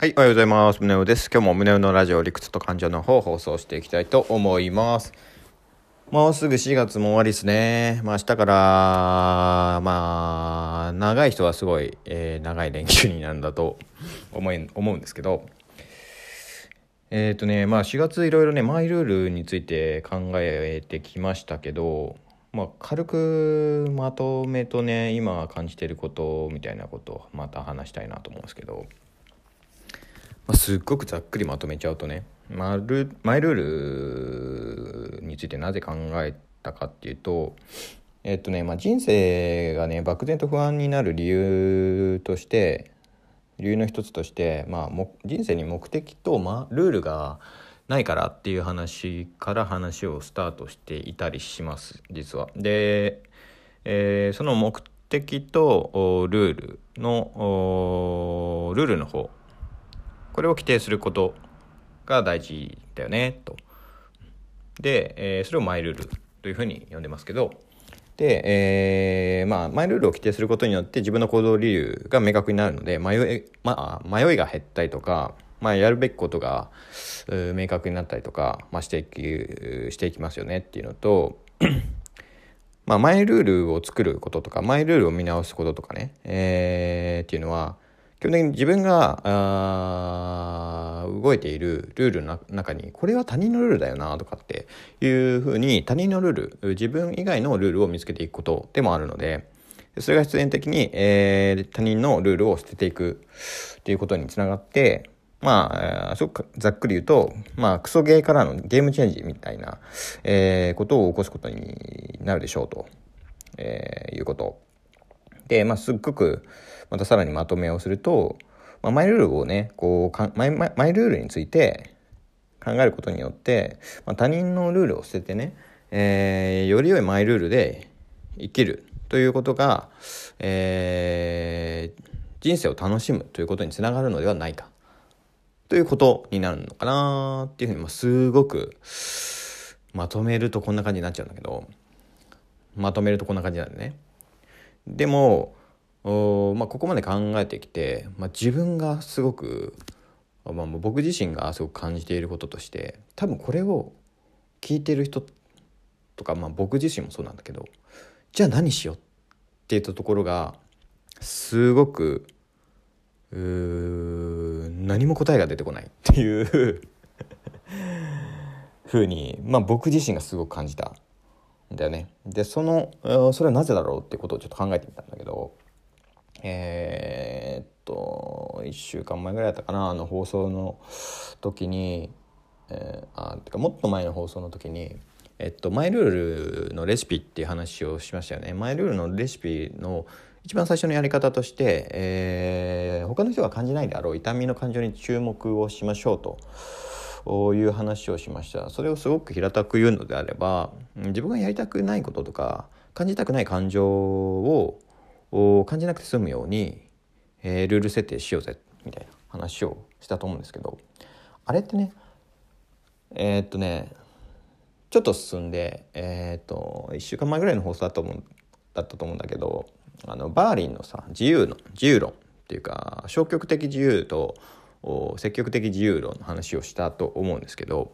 はい、おはようございます。宗男です。今日も宗男のラジオ理屈と感情の方を放送していきたいと思います。もうすぐ4月も終わりですね。まあ明日から、まあ、長い人はすごい、えー長い連休になるんだと思い思うんですけど、えっ、とね、まあ4月いろいろね、マイルールについて考えてきましたけど、まあ軽くまとめとね、今感じていることみたいなことをまた話したいなと思うんですけど、まあ、すっごくざっくりまとめちゃうとねマルマイルールについてなぜ考えたかっていうとえっとね、まあ、人生がね漠然と不安になる理由として理由の一つとして、まあ、も人生に目的と、まあ、ルールがないからっていう話から話をスタートしていたりします実は。で、えーその目的とルールのおルールの方これを規定することが大事だよねと。で、えーそれをマイルールというふうに呼んでますけどで、えーまあ、マイルールを規定することによって自分の行動理由が明確になるので迷い,、まあ、迷いが減ったりとか、まあ、やるべきことが明確になったりとか、まあ、していきしていきますよねっていうのとまあ、マイルールを作ることとかマイルールを見直すこととかね、えーっていうのは基本的に自分が動いているルールの中にこれは他人のルールだよなとかっていうふうに他人のルール自分以外のルールを見つけていくことでもあるのでそれが必然的に、えー他人のルールを捨てていくっていうことにつながってまあ、すごくざっくり言うと、まあ、クソゲーからのゲームチェンジみたいな、えーことを起こすことになるでしょうと、えーいうこと。で、まあ、すっごく、またさらにまとめをすると、まあ、マイルールをね、こうかマイマイ、ルールについて考えることによって、まあ、他人のルールを捨ててね、えーより良いマイルールで生きるということが、えー人生を楽しむということにつながるのではないか。ということになるのかなっていうふうに、まあ、すごくまとめるとこんな感じになっちゃうんだけどまとめるとこんな感じなんでねでもおまあ、ここまで考えてきて、まあ、自分がすごく、まあ、僕自身がすごく感じていることとして多分これを聞いてる人とか、まあ、僕自身もそうなんだけどじゃあ何しようっていったところがすごくうー何も答えが出てこないっていう ふうに、まあ、僕自身がすごく感じたんだよね。でそのそれはなぜだろうってことをちょっと考えてみたんだけどえーっと1週間前ぐらいだったかなあの放送の時に、えーあてかもっと前の放送の時にえっと、マイルールのレシピっていう話をしましたよね。マイルールのレシピの一番最初のやり方として、えー他の人が感じないであろう痛みの感情に注目をしましょうという話をしました。それをすごく平たく言うのであれば自分がやりたくないこととか感じたくない感情を感じなくて済むように、えールール設定しようぜみたいな話をしたと思うんですけどあれってねえーっとねちょっと進んで、えー、と1週間前ぐらいの放送だと思うだったと思うんだけどあのバーリンのさ自由の自由論っていうか消極的自由と積極的自由論の話をしたと思うんですけど、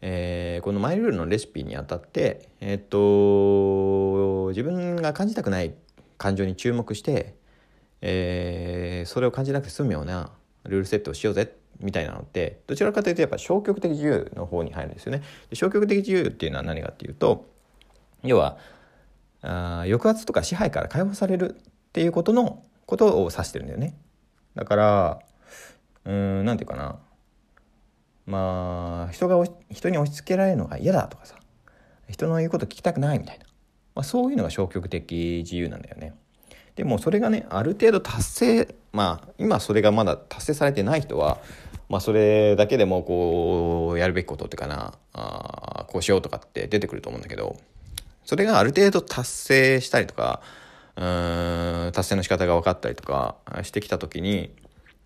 えーこのマイルールのレシピにあたって、えー、と自分が感じたくない感情に注目して、えーそれを感じなくて済むようなルールセットをしようぜみたいなのってどちらかというとやっぱ消極的自由の方に入るんですよね。で消極的自由っていうのは何かっていうと要はあ抑圧とか支配から解放されるっていうことのことを指してるんだよね。だからうーんなんていうかなまあ人が人に押し付けられるのが嫌だとかさ人の言うこと聞きたくないみたいな、まあ、そういうのが消極的自由なんだよね。でもそれがねある程度達成まあ今それがまだ達成されてない人は、まあ、それだけでもこうやるべきことってかなあこうしようとかって出てくると思うんだけどそれがある程度達成したりとかうーん達成の仕方が分かったりとかしてきた時に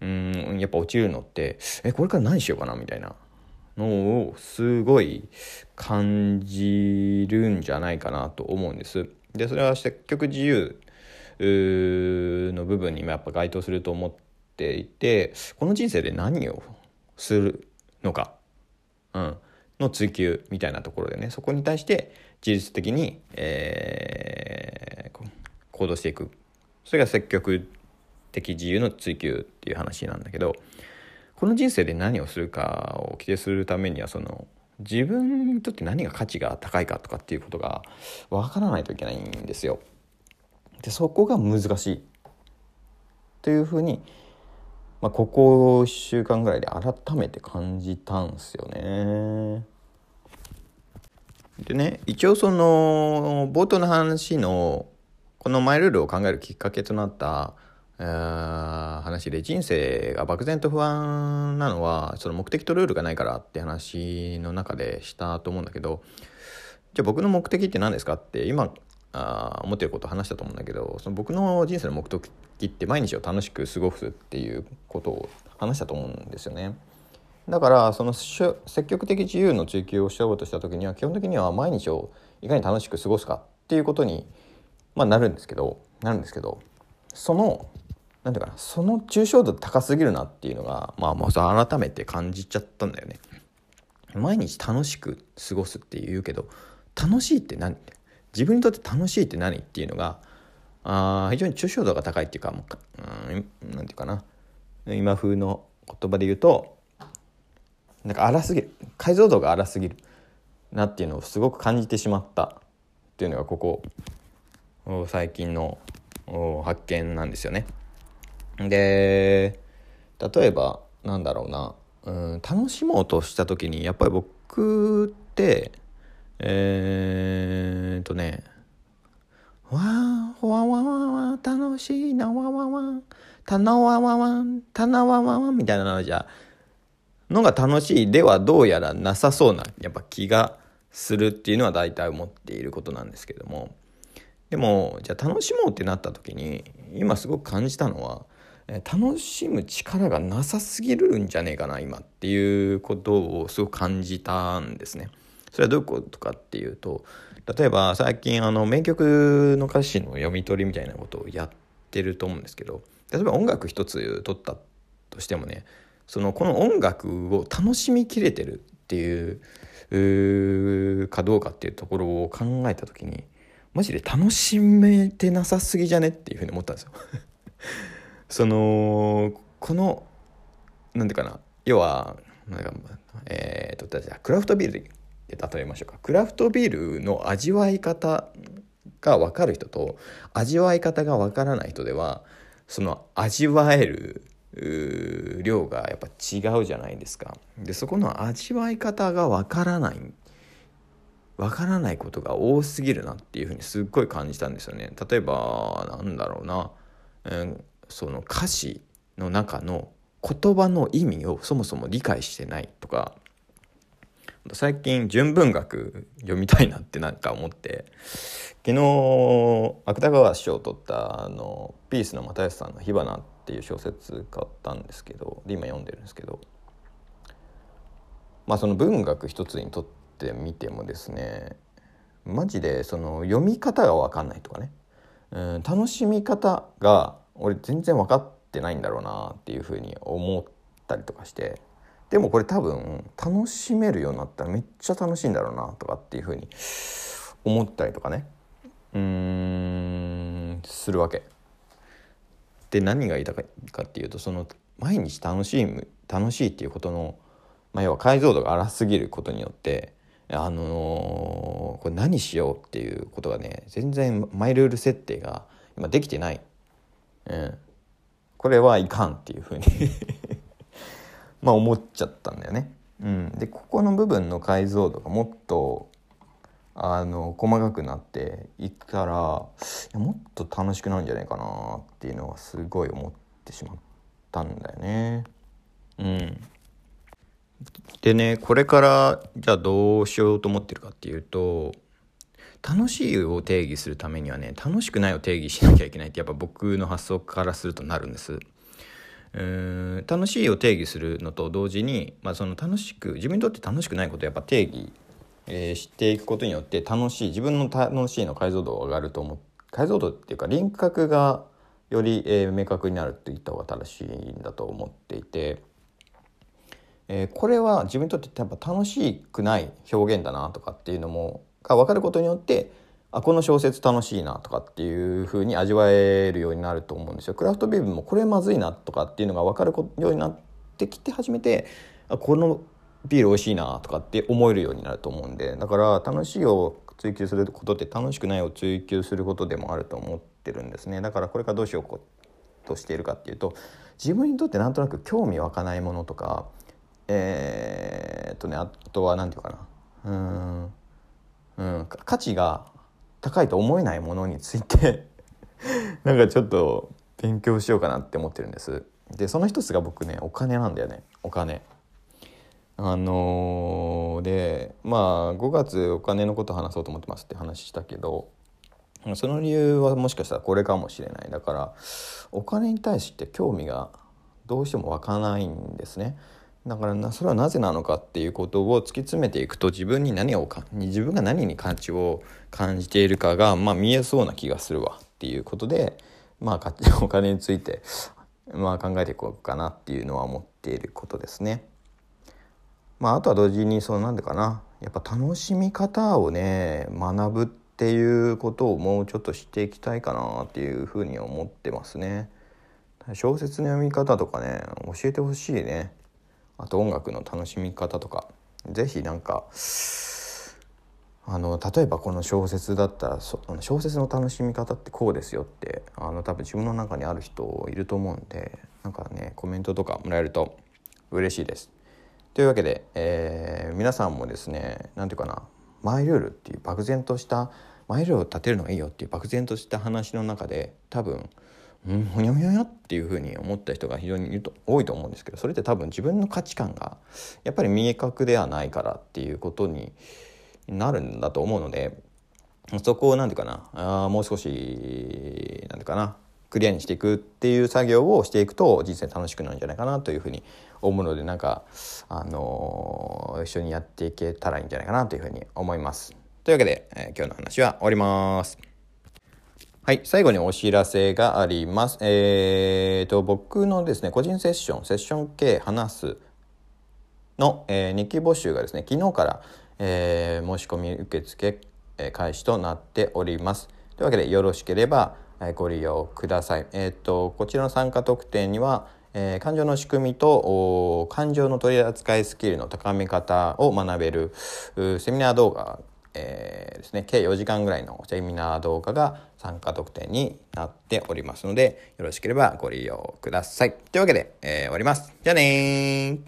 うんやっぱ落ちるのってえこれから何しようかなみたいなのをすごい感じるんじゃないかなと思うんです。でそれは積極自由の部分にもやっぱ該当すると思っっていてこの人生で何をするのか、うん、の追求みたいなところでねそこに対して自律的に、えー、行動していくそれが積極的自由の追求っていう話なんだけどこの人生で何をするかを規定するためにはその自分にとって何が価値が高いかとかっていうことが分からないといけないんですよ。でそこが難しいというふうに、まあ、ここ1週間ぐらいで改めて感じたんですよね。でね一応その冒頭の話のこのマイルールを考えるきっかけとなった話で人生が漠然と不安なのはその目的とルールがないからって話の中でしたと思うんだけどじゃあ僕の目的って何ですかって今あ思ってることを話したと思うんだけどその僕の人生の目的って毎日を楽しく過ごすっていうことを話したと思うんですよね。だからその積極的自由の追求をしようとした時には基本的には毎日をいかに楽しく過ごすかっていうことに、まあ、なるんですけどなるんですけどそのなんていうかなその抽象度高すぎるなっていうのがまあまあ改めて感じちゃったんだよね。毎日楽しく過ごすって言うけど楽しいって何？自分にとって楽しいって何っていうのがあ非常に抽象度が高いっていうかもう何て言うかな今風の言葉で言うとなんか荒すぎる解像度が荒すぎるなっていうのをすごく感じてしまったっていうのがここ最近の発見なんですよね。で例えばなんだろうな。うん楽しもうとした時にやっぱり僕ってえー、っとねわーわわわわ楽しいなわわわたなわわわたなわわわみたいなのじゃのが楽しいではどうやらなさそうなやっぱ気がするっていうのは大体思っていることなんですけども。でもじゃあ楽しもうってなった時に今すごく感じたのは楽しむ力がなさすぎるんじゃねえかな今っていうことをすごく感じたんですね。それはどういうことかっていうと例えば最近あの名曲の歌詞の読み取りみたいなことをやってると思うんですけど例えば音楽一つ取ったとしてもねそのこの音楽を楽しみきれてるっていうかどうかっていうところを考えた時にマジで楽しめてなさすぎじゃねっていうふうに思ったんですよそのこのなんていうかな要はなんかえー、とじゃあクラフトビールで例えましょうかクラフトビールの味わい方が分かる人と味わい方が分からない人ではその味わえる量がやっぱ違うじゃないですか。でそこの味わい方が分からない分からないことが多すぎるなっていうふうにすっごい感じたんですよね。例えばなんだろうな、えー、その歌詞の中の言葉の意味をそもそも理解してないとか最近純文学読みたいなってなんか思って昨日芥川賞を取ったあのピースの又吉さんの「火花」っていう小説買ったんですけどで今読んでるんですけどまあその文学一つにとってみてもですねマジでその読み方が分かんないとかね、うん、楽しみ方が俺全然分かってないんだろうなっていうふうに思ったりとかしてでもこれ多分楽しめるようになったらめっちゃ楽しいんだろうなとかっていうふうに思ったりとかねうんするわけ。で何が言いたいかっていうとその毎日楽しい楽しいっていうことの、まあ、要は解像度が荒すぎることによってあのー、これ何しようっていうことがね全然マイルール設定が今できてないうん、これはいかんっていうふうに まあ思っちゃったんだよね。うん、でここの部分の解像度がもっとあの細かくなっていったらもっと楽しくなるんじゃないかなっていうのはすごい思ってしまったんだよね。うん、でねこれからじゃあどうしようと思ってるかっていうと楽しいを定義するためにはね楽しくないを定義しなきゃいけないってやっぱ僕の発想からするとなるんです。うん楽しいを定義するのと同時に、まあ、その楽しく自分にとって楽しくないことをやっぱ定義、えー、していくことによって楽しい自分の楽しいの解像度が上がると思う解像度っていうか輪郭がより、えー、明確になるって言った方が正しいんだと思っていて、えー、これは自分にとってやっぱ楽しくない表現だなとかっていうのもが分かることによってあこの小説楽しいなとかっていう風に味わえるようになると思うんですよ。クラフトビールもこれまずいなとかっていうのが分かるようになってきて初めてあこのビール美味しいなとかって思えるようになると思うんでだから楽しいを追求することって楽しくないを追求することでもあると思ってるんですね。だからこれからどうしようとしているかっていうと自分にとってなんとなく興味湧かないものとかえー、っとねあとは何て言うかな。うん。うん価値が高いと思えないものについて なんかちょっと勉強しようかなって思ってるんです。でその一つが僕ねお金なんだよね。お金。あのー、でまあ5月お金のこと話そうと思ってますって話したけどその理由はもしかしたらこれかもしれない。だからお金に対して興味がどうしても湧かないんですね。だからなそれはなぜなのかっていうことを突き詰めていくと自分に何をか自分が何に価値を感じているかが、まあ、見えそうな気がするわっていうことで、まあ、お金について、まあ、考えていこうかなっていうのは思っていることですね。まあ、あとは同時にそうなんでかなやっぱ楽しみ方をね学ぶっていうことをもうちょっとしていきたいかなっていうふうに思ってますね。小説の読み方とかね教えてほしいねあと音楽の楽しみ方とか是非なんかあの例えばこの小説だったら小説の楽しみ方ってこうですよってあの多分自分の中にある人いると思うんでなんかねコメントとかもらえると嬉しいです。というわけで、えー、皆さんもですね何て言うかなマイルールっていう漠然としたマイルールを立てるのがいいよっていう漠然とした話の中で多分うんほにゃほにゃほにゃっていうふうに思った人が非常に多いと思うんですけどそれって多分自分の価値観がやっぱり明確ではないからっていうことになるんだと思うのでそこを何て言うかなあもう少し何て言うかなクリアにしていくっていう作業をしていくと人生楽しくなるんじゃないかなというふうに思うのでなんか、あのー、一緒にやっていけたらいいんじゃないかなというふうに思います。というわけで、えー、今日の話は終わります。はい、最後にお知らせがあります。えーと、僕のですね、個人セッション、セッション系話すの、えー、日記募集がですね、昨日から、えー、申し込み受付、え、開始となっております。というわけで、よろしければ、ご利用ください。えっ、とこちらの参加特典には、え、感情の仕組みと感情の取り扱いスキルの高め方を学べるセミナー動画、えー、ですね計4時間ぐらいのセミナー動画が参加特典になっておりますのでよろしければご利用ください。というわけで、えー、終わります。じゃあね